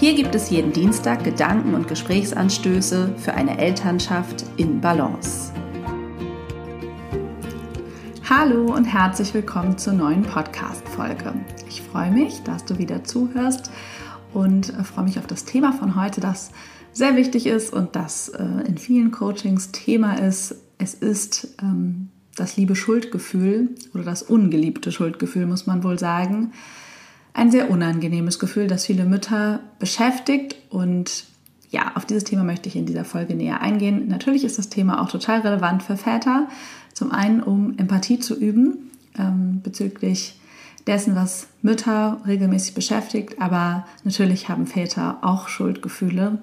Hier gibt es jeden Dienstag Gedanken und Gesprächsanstöße für eine Elternschaft in Balance. Hallo und herzlich willkommen zur neuen Podcast-Folge. Ich freue mich, dass du wieder zuhörst und äh, freue mich auf das Thema von heute, das sehr wichtig ist und das äh, in vielen Coachings Thema ist. Es ist ähm, das liebe Schuldgefühl oder das ungeliebte Schuldgefühl, muss man wohl sagen ein sehr unangenehmes Gefühl, das viele Mütter beschäftigt. Und ja, auf dieses Thema möchte ich in dieser Folge näher eingehen. Natürlich ist das Thema auch total relevant für Väter. Zum einen, um Empathie zu üben ähm, bezüglich dessen, was Mütter regelmäßig beschäftigt. Aber natürlich haben Väter auch Schuldgefühle.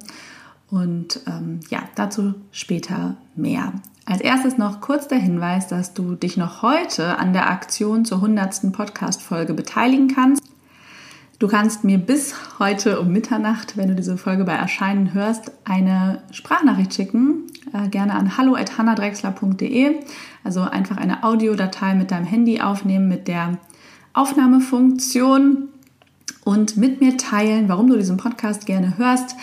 Und ähm, ja, dazu später mehr. Als erstes noch kurz der Hinweis, dass du dich noch heute an der Aktion zur 100. Podcast-Folge beteiligen kannst. Du kannst mir bis heute um Mitternacht, wenn du diese Folge bei Erscheinen hörst, eine Sprachnachricht schicken. Äh, gerne an hallo.hannadrexler.de. Also einfach eine Audiodatei mit deinem Handy aufnehmen mit der Aufnahmefunktion und mit mir teilen, warum du diesen Podcast gerne hörst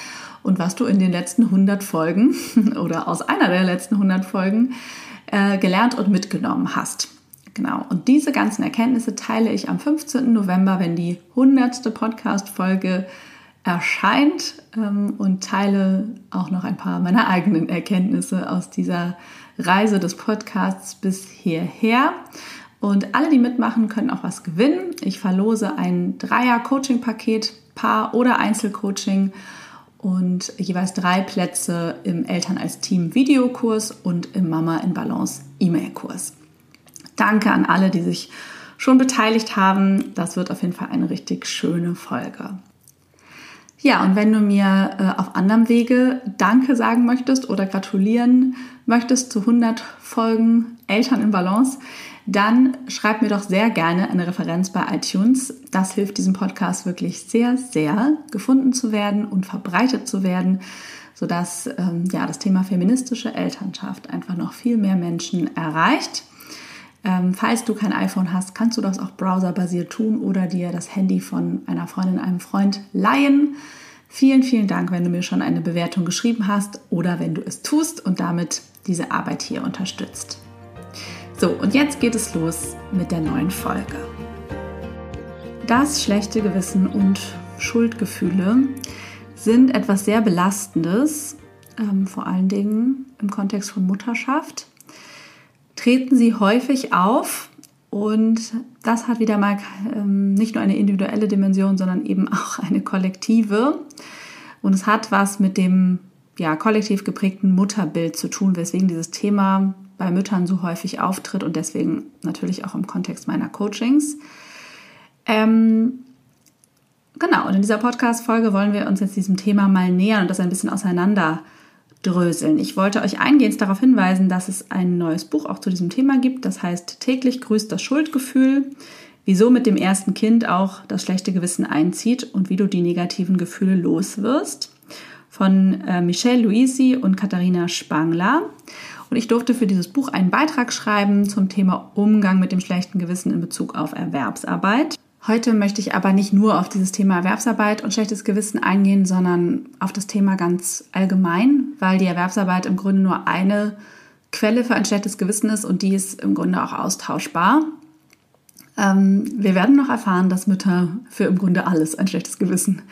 und was du in den letzten 100 Folgen oder aus einer der letzten 100 Folgen äh, gelernt und mitgenommen hast. Genau. Und diese ganzen Erkenntnisse teile ich am 15. November, wenn die 100. Podcast-Folge erscheint ähm, und teile auch noch ein paar meiner eigenen Erkenntnisse aus dieser Reise des Podcasts bis hierher. Und alle, die mitmachen, können auch was gewinnen. Ich verlose ein Dreier-Coaching-Paket, Paar- oder Einzelcoaching und jeweils drei Plätze im Eltern als Team Videokurs und im Mama in Balance E-Mail-Kurs. Danke an alle, die sich schon beteiligt haben. Das wird auf jeden Fall eine richtig schöne Folge. Ja, und wenn du mir äh, auf anderem Wege Danke sagen möchtest oder gratulieren möchtest zu 100 Folgen Eltern in Balance, dann schreib mir doch sehr gerne eine Referenz bei iTunes. Das hilft diesem Podcast wirklich sehr, sehr gefunden zu werden und verbreitet zu werden, sodass ähm, ja, das Thema feministische Elternschaft einfach noch viel mehr Menschen erreicht. Ähm, falls du kein iPhone hast, kannst du das auch browserbasiert tun oder dir das Handy von einer Freundin, einem Freund leihen. Vielen, vielen Dank, wenn du mir schon eine Bewertung geschrieben hast oder wenn du es tust und damit diese Arbeit hier unterstützt. So, und jetzt geht es los mit der neuen Folge. Das schlechte Gewissen und Schuldgefühle sind etwas sehr Belastendes, ähm, vor allen Dingen im Kontext von Mutterschaft treten sie häufig auf und das hat wieder mal ähm, nicht nur eine individuelle Dimension, sondern eben auch eine kollektive. Und es hat was mit dem ja, kollektiv geprägten Mutterbild zu tun, weswegen dieses Thema bei Müttern so häufig auftritt und deswegen natürlich auch im Kontext meiner Coachings. Ähm, genau, und in dieser Podcast-Folge wollen wir uns jetzt diesem Thema mal nähern und das ein bisschen auseinander dröseln. Ich wollte euch eingehend darauf hinweisen, dass es ein neues Buch auch zu diesem Thema gibt. Das heißt Täglich grüßt das Schuldgefühl, wieso mit dem ersten Kind auch das schlechte Gewissen einzieht und wie du die negativen Gefühle loswirst. Von äh, Michelle Luisi und Katharina Spangler. Und ich durfte für dieses Buch einen Beitrag schreiben zum Thema Umgang mit dem schlechten Gewissen in Bezug auf Erwerbsarbeit. Heute möchte ich aber nicht nur auf dieses Thema Erwerbsarbeit und schlechtes Gewissen eingehen, sondern auf das Thema ganz allgemein, weil die Erwerbsarbeit im Grunde nur eine Quelle für ein schlechtes Gewissen ist und die ist im Grunde auch austauschbar. Ähm, wir werden noch erfahren, dass Mütter für im Grunde alles ein schlechtes Gewissen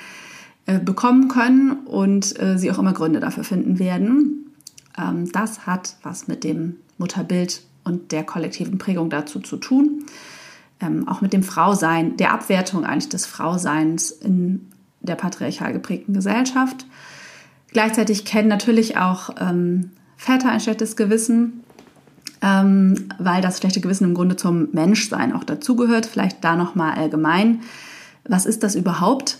äh, bekommen können und äh, sie auch immer Gründe dafür finden werden. Ähm, das hat was mit dem Mutterbild und der kollektiven Prägung dazu zu tun ähm, auch mit dem Frausein, der Abwertung eigentlich des Frauseins in der patriarchal geprägten Gesellschaft. Gleichzeitig kennen natürlich auch ähm, Väter ein schlechtes Gewissen, ähm, weil das schlechte Gewissen im Grunde zum Menschsein auch dazugehört. Vielleicht da nochmal allgemein. Was ist das überhaupt?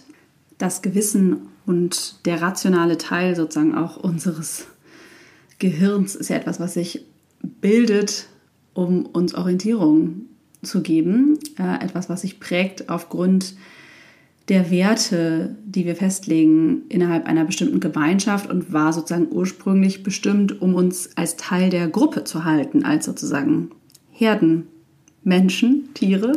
Das Gewissen Und der rationale Teil sozusagen auch unseres Gehirns ist ja etwas, was sich bildet, um uns Orientierung zu geben. Äh, etwas, was sich prägt aufgrund der Werte, die wir festlegen innerhalb einer bestimmten Gemeinschaft und war sozusagen ursprünglich bestimmt, um uns als Teil der Gruppe zu halten, als sozusagen Herden, Menschen, Tiere.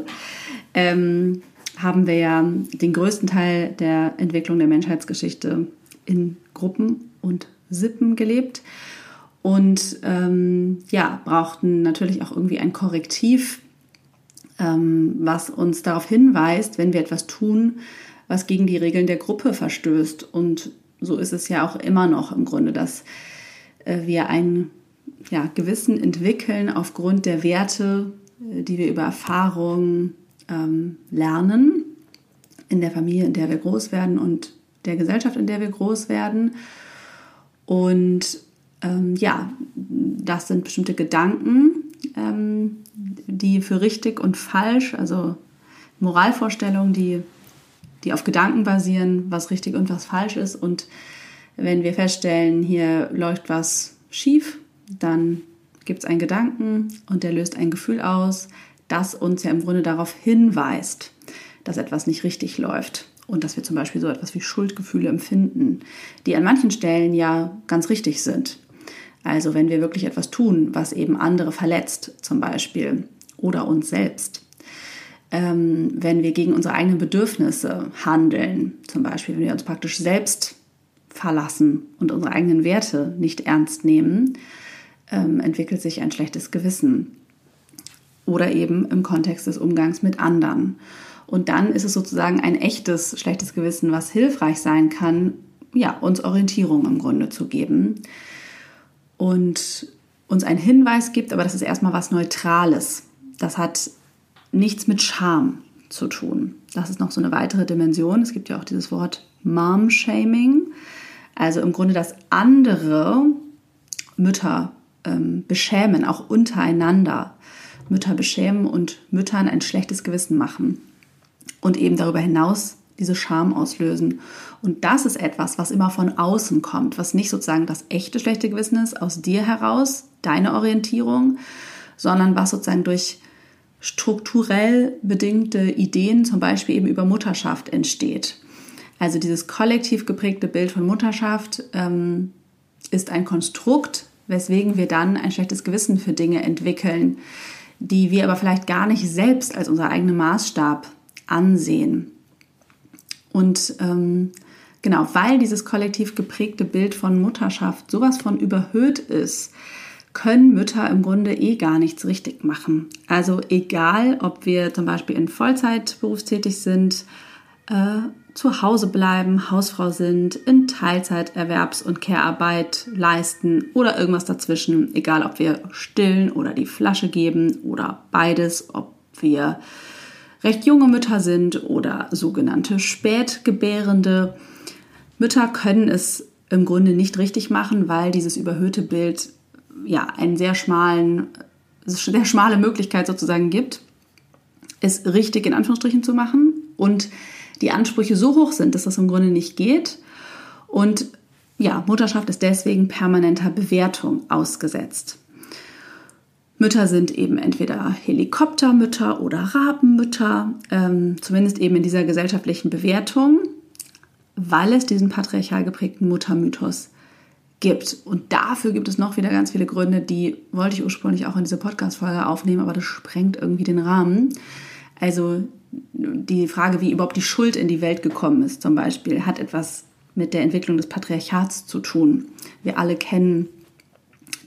Ähm, haben wir ja den größten Teil der Entwicklung der Menschheitsgeschichte in Gruppen und Sippen gelebt und ähm, ja, brauchten natürlich auch irgendwie ein Korrektiv, was uns darauf hinweist, wenn wir etwas tun, was gegen die Regeln der Gruppe verstößt. Und so ist es ja auch immer noch im Grunde, dass äh, wir ein ja, Gewissen entwickeln aufgrund der Werte, äh, die wir über Erfahrung ähm, lernen, in der Familie, in der wir groß werden und der Gesellschaft, in der wir groß werden. Und ähm, ja, das sind bestimmte Gedanken, ähm, die für richtig und falsch, also Moralvorstellungen, die, die auf Gedanken basieren, was richtig und was falsch ist. Und wenn wir feststellen, hier läuft was schief, dann gibt es einen Gedanken und der löst ein Gefühl aus, das uns ja im Grunde darauf hinweist, dass etwas nicht richtig läuft und dass wir zum Beispiel so etwas wie Schuldgefühle empfinden, die an manchen Stellen ja ganz richtig sind. Also wenn wir wirklich etwas tun, was eben andere verletzt zum Beispiel oder uns selbst. Ähm, wenn wir gegen unsere eigenen Bedürfnisse handeln, zum Beispiel wenn wir uns praktisch selbst verlassen und unsere eigenen Werte nicht ernst nehmen, ähm, entwickelt sich ein schlechtes Gewissen. Oder eben im Kontext des Umgangs mit anderen. Und dann ist es sozusagen ein echtes schlechtes Gewissen, was hilfreich sein kann, ja, uns Orientierung im Grunde zu geben und uns einen Hinweis gibt, aber das ist erstmal was Neutrales. Das hat nichts mit Scham zu tun. Das ist noch so eine weitere Dimension. Es gibt ja auch dieses Wort Mom-Shaming. Also im Grunde, dass andere Mütter ähm, beschämen, auch untereinander. Mütter beschämen und Müttern ein schlechtes Gewissen machen. Und eben darüber hinaus diese Scham auslösen. Und das ist etwas, was immer von außen kommt, was nicht sozusagen das echte schlechte Gewissen ist, aus dir heraus, deine Orientierung, sondern was sozusagen durch strukturell bedingte Ideen, zum Beispiel eben über Mutterschaft, entsteht. Also dieses kollektiv geprägte Bild von Mutterschaft ähm, ist ein Konstrukt, weswegen wir dann ein schlechtes Gewissen für Dinge entwickeln, die wir aber vielleicht gar nicht selbst als unser eigener Maßstab ansehen. Und ähm, genau, weil dieses kollektiv geprägte Bild von Mutterschaft sowas von überhöht ist, können Mütter im Grunde eh gar nichts richtig machen. Also egal, ob wir zum Beispiel in Vollzeit berufstätig sind, äh, zu Hause bleiben, Hausfrau sind, in Teilzeit Erwerbs- und Care-Arbeit leisten oder irgendwas dazwischen, egal ob wir stillen oder die Flasche geben oder beides, ob wir recht junge Mütter sind oder sogenannte Spätgebärende. Mütter können es im Grunde nicht richtig machen, weil dieses überhöhte Bild ja einen sehr schmalen, sehr schmale Möglichkeit sozusagen gibt, es richtig in Anführungsstrichen zu machen und die Ansprüche so hoch sind, dass das im Grunde nicht geht. Und ja, Mutterschaft ist deswegen permanenter Bewertung ausgesetzt. Mütter sind eben entweder Helikoptermütter oder Rabenmütter, ähm, zumindest eben in dieser gesellschaftlichen Bewertung, weil es diesen patriarchal geprägten Muttermythos gibt. Und dafür gibt es noch wieder ganz viele Gründe, die wollte ich ursprünglich auch in diese Podcast-Folge aufnehmen, aber das sprengt irgendwie den Rahmen. Also die Frage, wie überhaupt die Schuld in die Welt gekommen ist, zum Beispiel, hat etwas mit der Entwicklung des Patriarchats zu tun. Wir alle kennen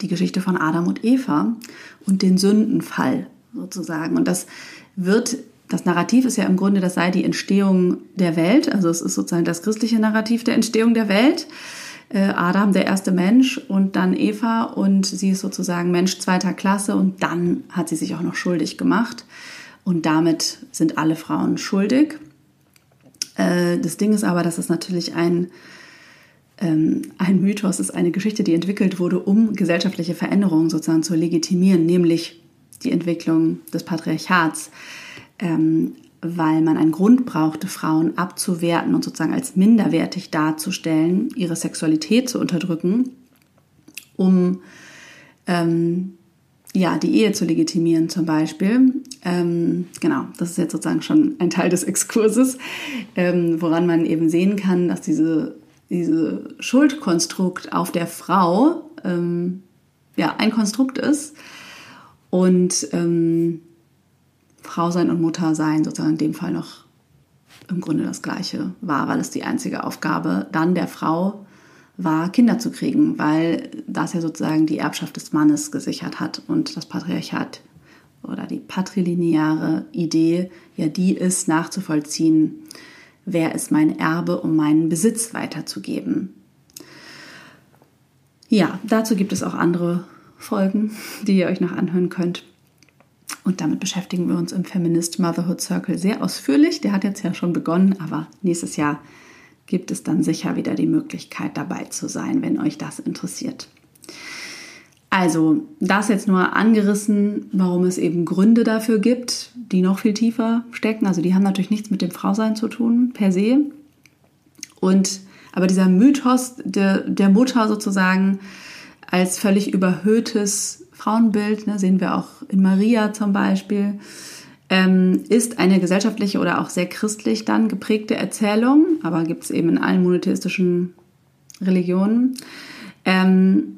die Geschichte von Adam und Eva und den Sündenfall sozusagen. Und das wird, das Narrativ ist ja im Grunde, das sei die Entstehung der Welt. Also es ist sozusagen das christliche Narrativ der Entstehung der Welt. Äh, Adam, der erste Mensch und dann Eva und sie ist sozusagen Mensch zweiter Klasse und dann hat sie sich auch noch schuldig gemacht. Und damit sind alle Frauen schuldig. Äh, das Ding ist aber, dass es natürlich ein ein Mythos ist eine Geschichte, die entwickelt wurde, um gesellschaftliche Veränderungen sozusagen zu legitimieren, nämlich die Entwicklung des Patriarchats. Ähm, weil man einen Grund brauchte, Frauen abzuwerten und sozusagen als minderwertig darzustellen, ihre Sexualität zu unterdrücken, um ähm, ja, die Ehe zu legitimieren zum Beispiel. Ähm, genau, das ist jetzt sozusagen schon ein Teil des Exkurses, ähm, woran man eben sehen kann, dass diese, diese Schuldkonstrukt auf der Frau ähm, ja, ein Konstrukt ist und ähm, Frau sein und Mutter sein sozusagen in dem Fall noch im Grunde das Gleiche war, weil es die einzige Aufgabe dann der Frau war, Kinder zu kriegen, weil das ja sozusagen die Erbschaft des Mannes gesichert hat und das Patriarchat oder die patrilineare Idee ja die ist, nachzuvollziehen, wer ist mein Erbe, um meinen Besitz weiterzugeben. Ja, dazu gibt es auch andere Folgen, die ihr euch noch anhören könnt. Und damit beschäftigen wir uns im Feminist Motherhood Circle sehr ausführlich. Der hat jetzt ja schon begonnen, aber nächstes Jahr gibt es dann sicher wieder die Möglichkeit dabei zu sein, wenn euch das interessiert. Also, das jetzt nur angerissen, warum es eben Gründe dafür gibt, die noch viel tiefer stecken. Also, die haben natürlich nichts mit dem Frausein zu tun, per se. Und, aber dieser Mythos der, der Mutter sozusagen als völlig überhöhtes Frauenbild, ne, sehen wir auch in Maria zum Beispiel, ähm, ist eine gesellschaftliche oder auch sehr christlich dann geprägte Erzählung, aber gibt es eben in allen monotheistischen Religionen. Ähm,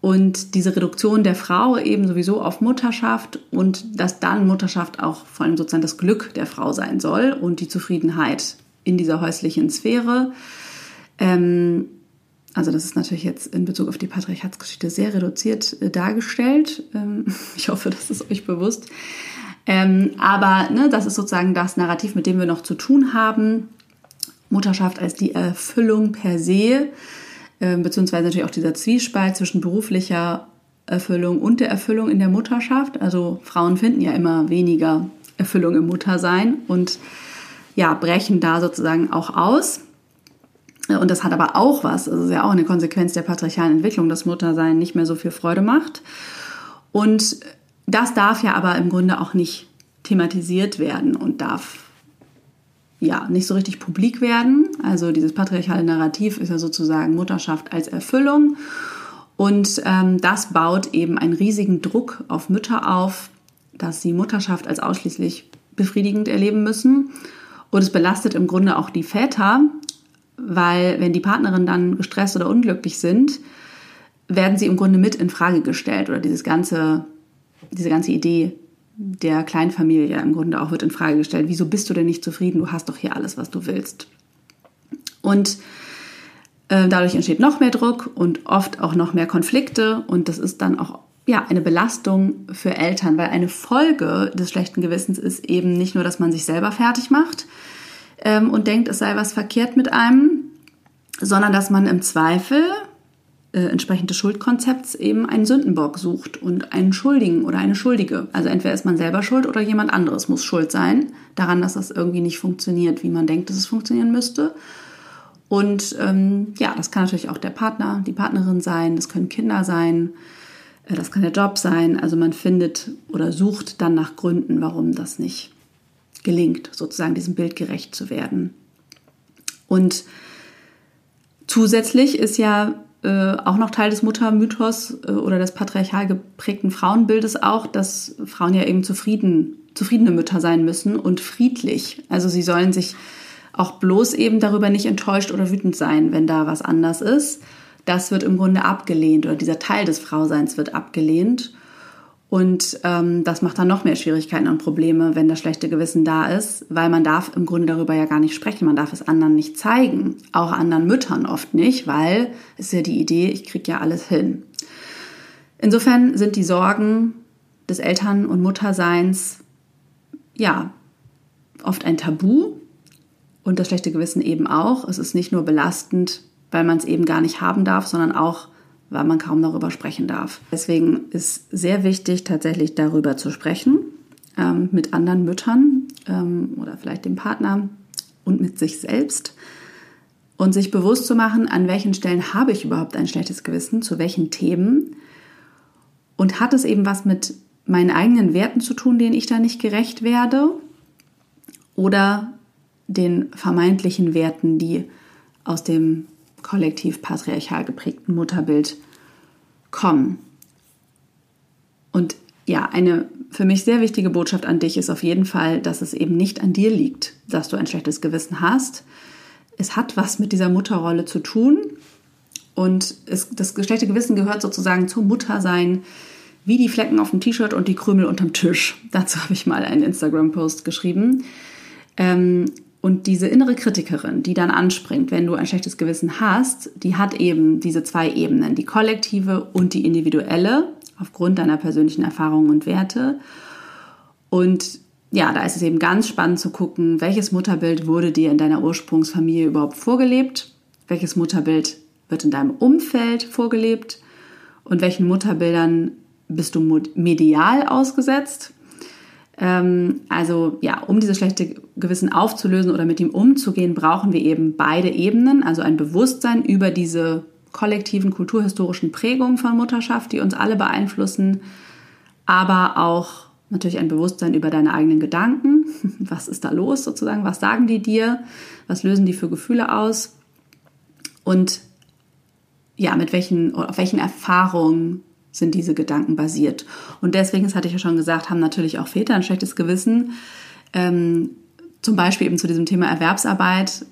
und diese Reduktion der Frau eben sowieso auf Mutterschaft und dass dann Mutterschaft auch vor allem sozusagen das Glück der Frau sein soll und die Zufriedenheit in dieser häuslichen Sphäre. Ähm, also das ist natürlich jetzt in Bezug auf die Patriarchatsgeschichte sehr reduziert äh, dargestellt. Ähm, ich hoffe, das ist euch bewusst. Ähm, aber ne, das ist sozusagen das Narrativ, mit dem wir noch zu tun haben. Mutterschaft als die Erfüllung per se, beziehungsweise natürlich auch dieser Zwiespalt zwischen beruflicher Erfüllung und der Erfüllung in der Mutterschaft. Also Frauen finden ja immer weniger Erfüllung im Muttersein und ja, brechen da sozusagen auch aus. Und das hat aber auch was, das ist ja auch eine Konsequenz der patriarchalen Entwicklung, dass Muttersein nicht mehr so viel Freude macht. Und das darf ja aber im Grunde auch nicht thematisiert werden und darf ja nicht so richtig publik werden. Also dieses patriarchale Narrativ ist ja sozusagen Mutterschaft als Erfüllung. Und ähm, das baut eben einen riesigen Druck auf Mütter auf, dass sie Mutterschaft als ausschließlich befriedigend erleben müssen. Und es belastet im Grunde auch die Väter, weil wenn die Partnerinnen dann gestresst oder unglücklich sind, werden sie im Grunde mit in Frage gestellt oder dieses ganze diese ganze Idee der Kleinfamilie im Grunde auch wird in Frage gestellt. Wieso bist du denn nicht zufrieden? Du hast doch hier alles, was du willst. Und äh, dadurch entsteht noch mehr Druck und oft auch noch mehr Konflikte und das ist dann auch ja, eine Belastung für Eltern, weil eine Folge des schlechten Gewissens ist eben nicht nur, dass man sich selber fertig macht ähm, und denkt, es sei was verkehrt mit einem, sondern dass man im Zweifel äh, entsprechend des Schuldkonzepts eben einen Sündenbock sucht und einen Schuldigen oder eine Schuldige. Also entweder ist man selber schuld oder jemand anderes muss schuld sein daran, dass das irgendwie nicht funktioniert, wie man denkt, dass es funktionieren müsste. Und ähm, ja, das kann natürlich auch der Partner, die Partnerin sein, das können Kinder sein, äh, das kann der Job sein. Also man findet oder sucht dann nach Gründen, warum das nicht gelingt, sozusagen diesem Bild gerecht zu werden. Und zusätzlich ist ja äh, auch noch Teil des Muttermythos äh, oder des patriarchal geprägten Frauenbildes auch, dass Frauen ja eben zufrieden, zufriedene Mütter sein müssen und friedlich. Also sie sollen sich auch bloß eben darüber nicht enttäuscht oder wütend sein, wenn da was anders ist. Das wird im Grunde abgelehnt oder dieser Teil des Frauseins wird abgelehnt. Und ähm, das macht dann noch mehr Schwierigkeiten und Probleme, wenn das schlechte Gewissen da ist, weil man darf im Grunde darüber ja gar nicht sprechen, man darf es anderen nicht zeigen, auch anderen Müttern oft nicht, weil es ist ja die Idee, ich kriege ja alles hin. Insofern sind die Sorgen des Eltern- und Mutterseins ja oft ein Tabu und das schlechte Gewissen eben auch. Es ist nicht nur belastend, weil man es eben gar nicht haben darf, sondern auch weil man kaum darüber sprechen darf. Deswegen ist sehr wichtig, tatsächlich darüber zu sprechen ähm, mit anderen Müttern ähm, oder vielleicht dem Partner und mit sich selbst und sich bewusst zu machen, an welchen Stellen habe ich überhaupt ein schlechtes Gewissen, zu welchen Themen und hat es eben was mit meinen eigenen Werten zu tun, denen ich da nicht gerecht werde oder den vermeintlichen Werten, die aus dem kollektiv patriarchal geprägten Mutterbild kommen. Und ja, eine für mich sehr wichtige Botschaft an dich ist auf jeden Fall, dass es eben nicht an dir liegt, dass du ein schlechtes Gewissen hast. Es hat was mit dieser Mutterrolle zu tun und es, das schlechte Gewissen gehört sozusagen zum Muttersein, wie die Flecken auf dem T-Shirt und die Krümel unterm Tisch. Dazu habe ich mal einen Instagram-Post geschrieben. Ähm, und diese innere Kritikerin, die dann anspringt, wenn du ein schlechtes Gewissen hast, die hat eben diese zwei Ebenen, die kollektive und die individuelle, aufgrund deiner persönlichen Erfahrungen und Werte. Und ja, da ist es eben ganz spannend zu gucken, welches Mutterbild wurde dir in deiner Ursprungsfamilie überhaupt vorgelebt, welches Mutterbild wird in deinem Umfeld vorgelebt und welchen Mutterbildern bist du medial ausgesetzt. Ähm, also ja, um dieses schlechte Gewissen aufzulösen oder mit ihm umzugehen, brauchen wir eben beide Ebenen, also ein Bewusstsein über diese kollektiven kulturhistorischen Prägungen von Mutterschaft, die uns alle beeinflussen, aber auch natürlich ein Bewusstsein über deine eigenen Gedanken. Was ist da los sozusagen? Was sagen die dir? Was lösen die für Gefühle aus? Und ja, mit welchen, auf welchen Erfahrungen sind diese Gedanken basiert. Und deswegen, das hatte ich ja schon gesagt, haben natürlich auch Väter ein schlechtes Gewissen. Ähm, zum Beispiel eben zu diesem Thema Erwerbsarbeit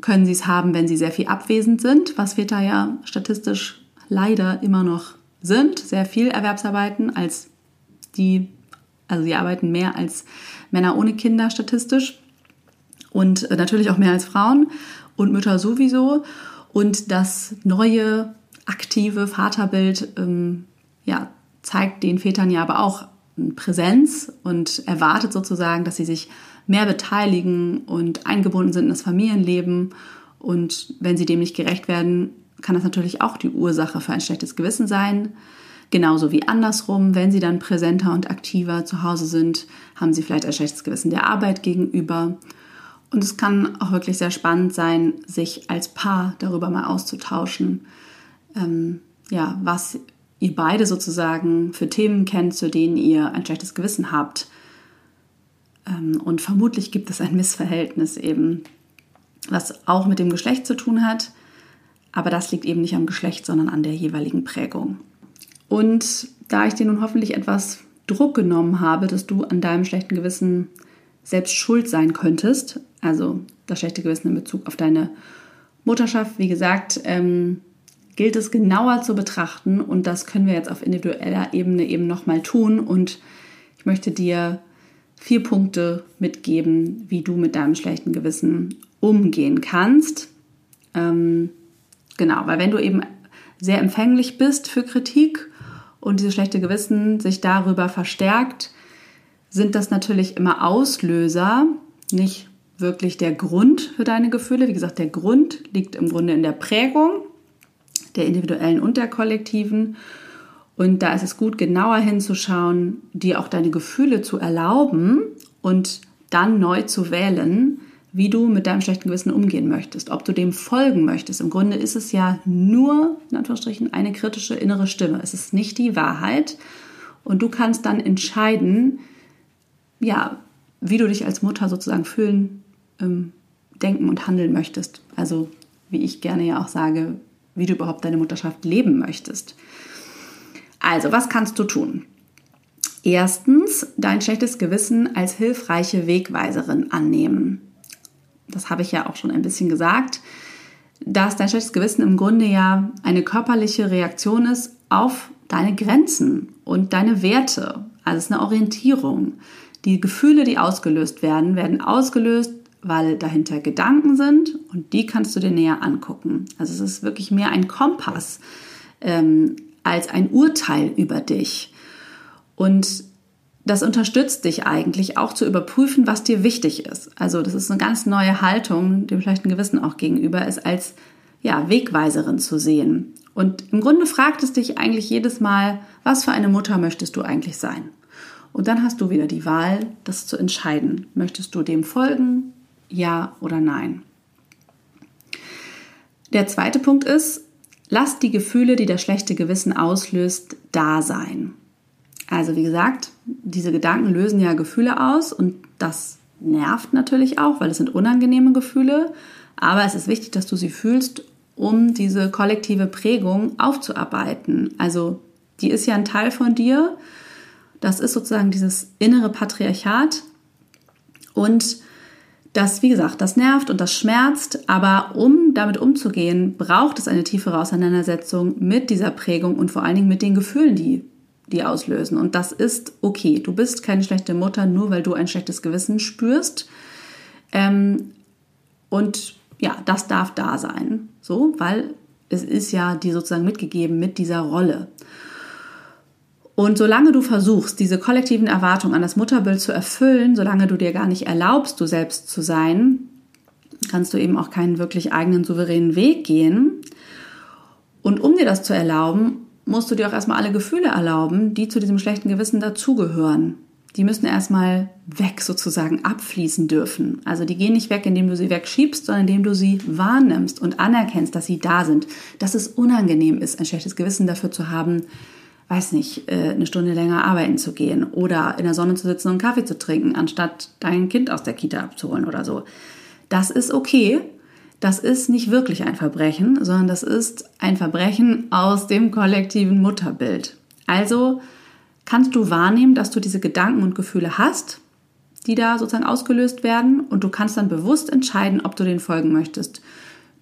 können sie es haben, wenn sie sehr viel abwesend sind, was Väter ja statistisch leider immer noch sind, sehr viel Erwerbsarbeiten als die, also sie arbeiten mehr als Männer ohne Kinder statistisch und äh, natürlich auch mehr als Frauen und Mütter sowieso. Und das neue aktive Vaterbild ähm, ja, zeigt den Vätern ja aber auch Präsenz und erwartet sozusagen, dass sie sich mehr beteiligen und eingebunden sind in das Familienleben. Und wenn sie dem nicht gerecht werden, kann das natürlich auch die Ursache für ein schlechtes Gewissen sein. Genauso wie andersrum, wenn sie dann präsenter und aktiver zu Hause sind, haben sie vielleicht ein schlechtes Gewissen der Arbeit gegenüber. Und es kann auch wirklich sehr spannend sein, sich als Paar darüber mal auszutauschen, ähm, ja, was ihr beide sozusagen für Themen kennt, zu denen ihr ein schlechtes Gewissen habt. Ähm, und vermutlich gibt es ein Missverhältnis eben, was auch mit dem Geschlecht zu tun hat. Aber das liegt eben nicht am Geschlecht, sondern an der jeweiligen Prägung. Und da ich dir nun hoffentlich etwas Druck genommen habe, dass du an deinem schlechten Gewissen selbst schuld sein könntest, also das schlechte Gewissen in Bezug auf deine Mutterschaft, wie gesagt, ähm, gilt es genauer zu betrachten und das können wir jetzt auf individueller Ebene eben nochmal tun und ich möchte dir vier Punkte mitgeben, wie du mit deinem schlechten Gewissen umgehen kannst. Ähm, genau, weil wenn du eben sehr empfänglich bist für Kritik und dieses schlechte Gewissen sich darüber verstärkt, sind das natürlich immer Auslöser, nicht wirklich der Grund für deine Gefühle. Wie gesagt, der Grund liegt im Grunde in der Prägung der individuellen und der kollektiven. Und da ist es gut, genauer hinzuschauen, dir auch deine Gefühle zu erlauben und dann neu zu wählen, wie du mit deinem schlechten Gewissen umgehen möchtest, ob du dem folgen möchtest. Im Grunde ist es ja nur, in Anführungsstrichen, eine kritische innere Stimme. Es ist nicht die Wahrheit. Und du kannst dann entscheiden, ja, wie du dich als Mutter sozusagen fühlen, ähm, denken und handeln möchtest. Also, wie ich gerne ja auch sage, wie du überhaupt deine Mutterschaft leben möchtest. Also, was kannst du tun? Erstens, dein schlechtes Gewissen als hilfreiche Wegweiserin annehmen. Das habe ich ja auch schon ein bisschen gesagt, dass dein schlechtes Gewissen im Grunde ja eine körperliche Reaktion ist auf deine Grenzen und deine Werte. Also es ist eine Orientierung. Die Gefühle, die ausgelöst werden, werden ausgelöst weil dahinter Gedanken sind und die kannst du dir näher angucken. Also es ist wirklich mehr ein Kompass ähm, als ein Urteil über dich. Und das unterstützt dich eigentlich auch zu überprüfen, was dir wichtig ist. Also das ist eine ganz neue Haltung, dem schlechten Gewissen auch gegenüber, es als ja, Wegweiserin zu sehen. Und im Grunde fragt es dich eigentlich jedes Mal, was für eine Mutter möchtest du eigentlich sein? Und dann hast du wieder die Wahl, das zu entscheiden. Möchtest du dem folgen ja oder nein. Der zweite Punkt ist, lass die Gefühle, die das schlechte Gewissen auslöst, da sein. Also wie gesagt, diese Gedanken lösen ja Gefühle aus und das nervt natürlich auch, weil es sind unangenehme Gefühle, aber es ist wichtig, dass du sie fühlst, um diese kollektive Prägung aufzuarbeiten. Also die ist ja ein Teil von dir. Das ist sozusagen dieses innere Patriarchat. Und das, wie gesagt, das nervt und das schmerzt, aber um damit umzugehen, braucht es eine tiefere Auseinandersetzung mit dieser Prägung und vor allen Dingen mit den Gefühlen, die die auslösen. Und das ist okay. Du bist keine schlechte Mutter, nur weil du ein schlechtes Gewissen spürst. Ähm, und ja, das darf da sein. So, weil es ist ja dir sozusagen mitgegeben mit dieser Rolle. Und solange du versuchst, diese kollektiven Erwartungen an das Mutterbild zu erfüllen, solange du dir gar nicht erlaubst, du selbst zu sein, kannst du eben auch keinen wirklich eigenen souveränen Weg gehen. Und um dir das zu erlauben, musst du dir auch erstmal alle Gefühle erlauben, die zu diesem schlechten Gewissen dazugehören. Die müssen erstmal weg sozusagen abfließen dürfen. Also die gehen nicht weg, indem du sie wegschiebst, sondern indem du sie wahrnimmst und anerkennst, dass sie da sind. Dass es unangenehm ist, ein schlechtes Gewissen dafür zu haben, weiß nicht, äh, eine Stunde länger arbeiten zu gehen oder in der Sonne zu sitzen und einen Kaffee zu trinken, anstatt dein Kind aus der Kita abzuholen oder so. Das ist okay. Das ist nicht wirklich ein Verbrechen, sondern das ist ein Verbrechen aus dem kollektiven Mutterbild. Also kannst du wahrnehmen, dass du diese Gedanken und Gefühle hast, die da sozusagen ausgelöst werden und du kannst dann bewusst entscheiden, ob du denen folgen möchtest.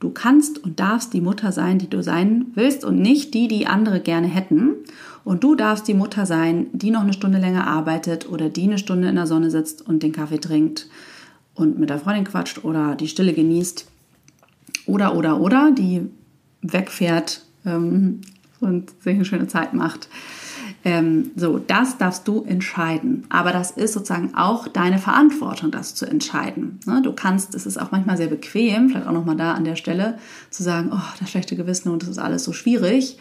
Du kannst und darfst die Mutter sein, die du sein willst und nicht die, die andere gerne hätten. Und du darfst die Mutter sein, die noch eine Stunde länger arbeitet oder die eine Stunde in der Sonne sitzt und den Kaffee trinkt und mit der Freundin quatscht oder die Stille genießt. Oder, oder, oder, die wegfährt ähm, und sich eine schöne Zeit macht. Ähm, so, das darfst du entscheiden. Aber das ist sozusagen auch deine Verantwortung, das zu entscheiden. Ne? Du kannst, es ist auch manchmal sehr bequem, vielleicht auch nochmal da an der Stelle, zu sagen, oh, das schlechte Gewissen und das ist alles so schwierig.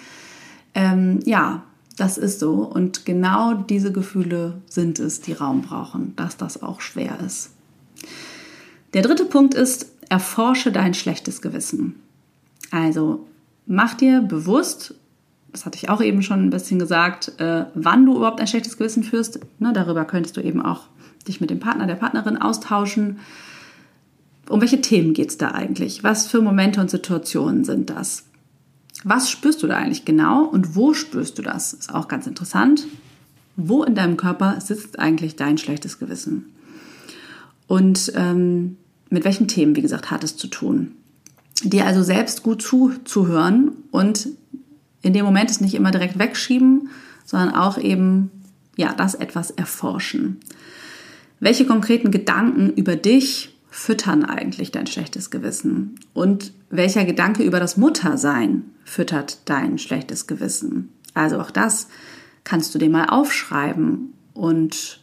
Ähm, ja, das ist so. Und genau diese Gefühle sind es, die Raum brauchen, dass das auch schwer ist. Der dritte Punkt ist, erforsche dein schlechtes Gewissen. Also mach dir bewusst, das hatte ich auch eben schon ein bisschen gesagt, äh, wann du überhaupt ein schlechtes Gewissen führst. Ne, darüber könntest du eben auch dich mit dem Partner, der Partnerin austauschen. Um welche Themen geht es da eigentlich? Was für Momente und Situationen sind das? Was spürst du da eigentlich genau und wo spürst du das? Ist auch ganz interessant. Wo in deinem Körper sitzt eigentlich dein schlechtes Gewissen? Und ähm, mit welchen Themen, wie gesagt, hat es zu tun? Dir also selbst gut zuzuhören und in dem Moment es nicht immer direkt wegschieben, sondern auch eben, ja, das etwas erforschen. Welche konkreten Gedanken über dich füttern eigentlich dein schlechtes Gewissen? Und welcher Gedanke über das Muttersein füttert dein schlechtes Gewissen? Also auch das kannst du dir mal aufschreiben und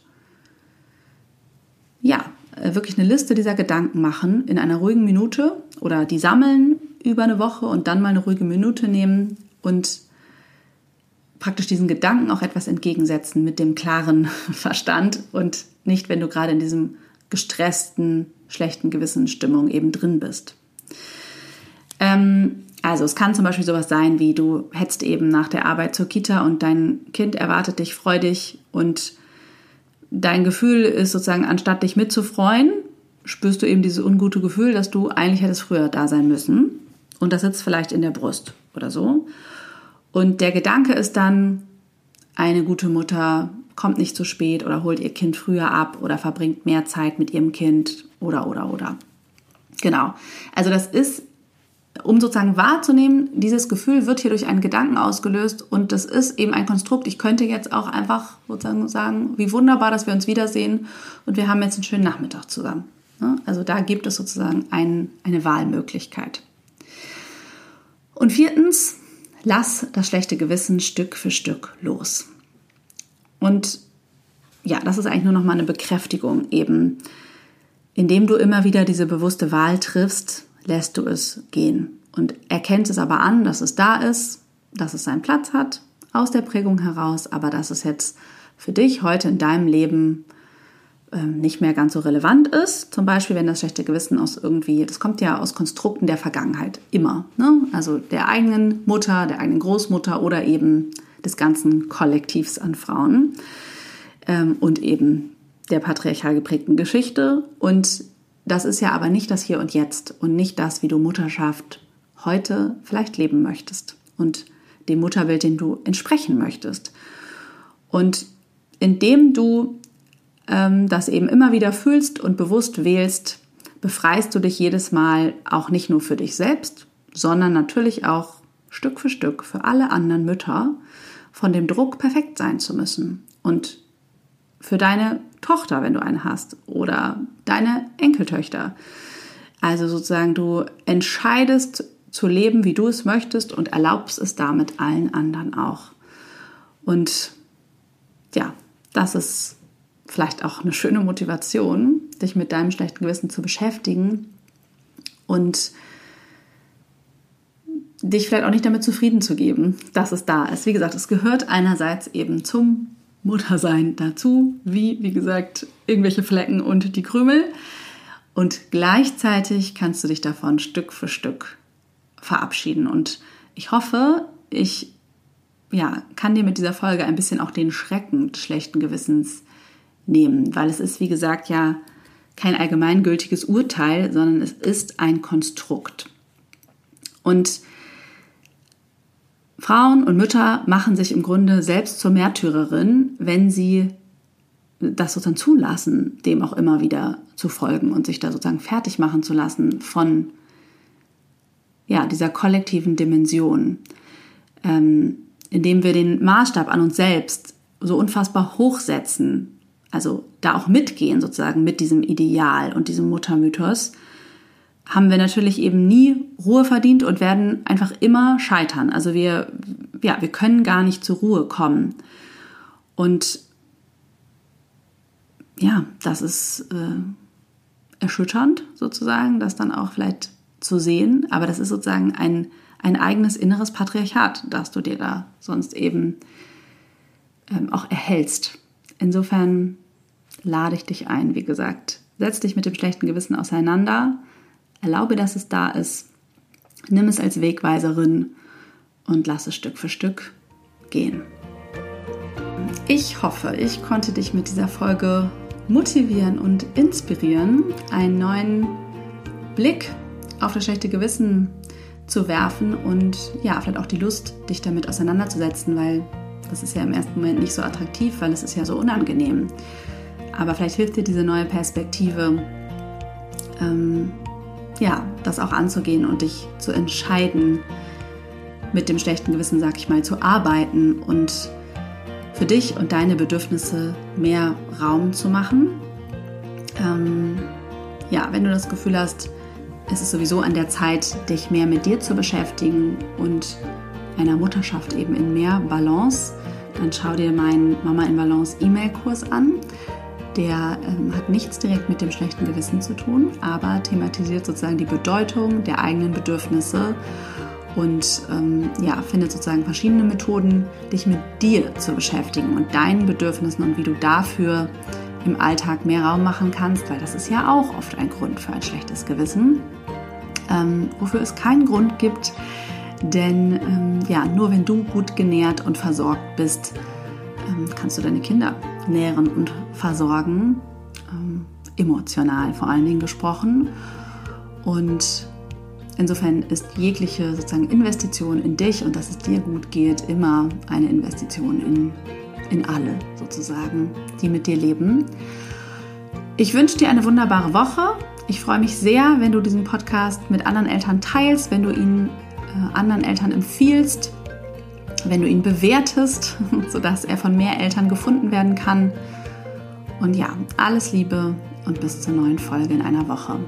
ja, wirklich eine Liste dieser Gedanken machen in einer ruhigen Minute oder die sammeln über eine Woche und dann mal eine ruhige Minute nehmen und praktisch diesen Gedanken auch etwas entgegensetzen mit dem klaren Verstand und nicht, wenn du gerade in diesem gestressten, schlechten Gewissensstimmung eben drin bist. Ähm, also es kann zum Beispiel sowas sein wie du hetzt eben nach der Arbeit zur Kita und dein Kind erwartet dich freudig und dein Gefühl ist sozusagen, anstatt dich mitzufreuen, spürst du eben dieses ungute Gefühl, dass du eigentlich hättest früher da sein müssen. Und das sitzt vielleicht in der Brust oder so. Und der Gedanke ist dann, eine gute Mutter kommt nicht zu spät oder holt ihr Kind früher ab oder verbringt mehr Zeit mit ihrem Kind oder oder oder. Genau. Also das ist, um sozusagen wahrzunehmen, dieses Gefühl wird hier durch einen Gedanken ausgelöst und das ist eben ein Konstrukt. Ich könnte jetzt auch einfach sozusagen sagen, wie wunderbar, dass wir uns wiedersehen und wir haben jetzt einen schönen Nachmittag zusammen. Also da gibt es sozusagen ein, eine Wahlmöglichkeit. Und viertens, lass das schlechte Gewissen Stück für Stück los. Und ja, das ist eigentlich nur noch mal eine Bekräftigung eben. Indem du immer wieder diese bewusste Wahl triffst, lässt du es gehen und erkennst es aber an, dass es da ist, dass es seinen Platz hat aus der Prägung heraus, aber dass es jetzt für dich heute in deinem Leben nicht mehr ganz so relevant ist. Zum Beispiel, wenn das schlechte Gewissen aus irgendwie, das kommt ja aus Konstrukten der Vergangenheit, immer. Ne? Also der eigenen Mutter, der eigenen Großmutter oder eben des ganzen Kollektivs an Frauen ähm, und eben der patriarchal geprägten Geschichte und das ist ja aber nicht das Hier und Jetzt und nicht das, wie du Mutterschaft heute vielleicht leben möchtest und dem Mutterbild, dem du entsprechen möchtest. Und indem du ähm, das eben immer wieder fühlst und bewusst wählst, befreist du dich jedes Mal auch nicht nur für dich selbst, sondern natürlich auch Stück für Stück für alle anderen Mütter von dem Druck, perfekt sein zu müssen. Und für deine Tochter, wenn du eine hast, oder deine Enkeltöchter. Also sozusagen, du entscheidest zu leben, wie du es möchtest und erlaubst es damit allen anderen auch. Und ja, das ist vielleicht auch eine schöne Motivation, dich mit deinem schlechten Gewissen zu beschäftigen und dich vielleicht auch nicht damit zufrieden zu geben, dass es da ist. Wie gesagt, es gehört einerseits eben zum Muttersein dazu, wie, wie gesagt, irgendwelche Flecken und die Krümel. Und gleichzeitig kannst du dich davon Stück für Stück verabschieden. Und ich hoffe, ich ja, kann dir mit dieser Folge ein bisschen auch den Schrecken des schlechten Gewissens nehmen, weil es ist, wie gesagt, ja kein allgemeingültiges Urteil, sondern es ist ein Konstrukt. Und Frauen und Mütter machen sich im Grunde selbst zur Märtyrerin, wenn sie das sozusagen zulassen, dem auch immer wieder zu folgen und sich da sozusagen fertig machen zu lassen von ja, dieser kollektiven Dimension, ähm, indem wir den Maßstab an uns selbst so unfassbar hochsetzen, also da auch mitgehen sozusagen mit diesem Ideal und diesem Muttermythos, haben wir natürlich eben nie Ruhe verdient und werden einfach immer scheitern. Also wir, ja, wir können gar nicht zur Ruhe kommen. Und ja, das ist äh, erschütternd sozusagen, das dann auch vielleicht zu sehen. Aber das ist sozusagen ein, ein eigenes inneres Patriarchat, das du dir da sonst eben ähm, auch erhältst. Insofern lade ich dich ein, wie gesagt, setz dich mit dem schlechten Gewissen auseinander Erlaube, dass es da ist. Nimm es als Wegweiserin und lass es Stück für Stück gehen. Ich hoffe, ich konnte dich mit dieser Folge motivieren und inspirieren, einen neuen Blick auf das schlechte Gewissen zu werfen und ja, vielleicht auch die Lust, dich damit auseinanderzusetzen, weil das ist ja im ersten Moment nicht so attraktiv, weil es ist ja so unangenehm. Aber vielleicht hilft dir diese neue Perspektive, ähm, ja, das auch anzugehen und dich zu entscheiden, mit dem schlechten Gewissen, sag ich mal, zu arbeiten und für dich und deine Bedürfnisse mehr Raum zu machen. Ähm, ja, wenn du das Gefühl hast, es ist sowieso an der Zeit, dich mehr mit dir zu beschäftigen und einer Mutterschaft eben in mehr Balance, dann schau dir meinen Mama in Balance E-Mail-Kurs an. Der ähm, hat nichts direkt mit dem schlechten Gewissen zu tun, aber thematisiert sozusagen die Bedeutung der eigenen Bedürfnisse und ähm, ja, findet sozusagen verschiedene Methoden, dich mit dir zu beschäftigen und deinen Bedürfnissen und wie du dafür im Alltag mehr Raum machen kannst, weil das ist ja auch oft ein Grund für ein schlechtes Gewissen, ähm, wofür es keinen Grund gibt, denn ähm, ja, nur wenn du gut genährt und versorgt bist, kannst du deine Kinder nähren und versorgen, ähm, emotional vor allen Dingen gesprochen. Und insofern ist jegliche sozusagen Investition in dich und dass es dir gut geht, immer eine Investition in, in alle sozusagen, die mit dir leben. Ich wünsche dir eine wunderbare Woche. Ich freue mich sehr, wenn du diesen Podcast mit anderen Eltern teilst, wenn du ihn äh, anderen Eltern empfiehlst wenn du ihn bewertest, sodass er von mehr Eltern gefunden werden kann. Und ja, alles Liebe und bis zur neuen Folge in einer Woche.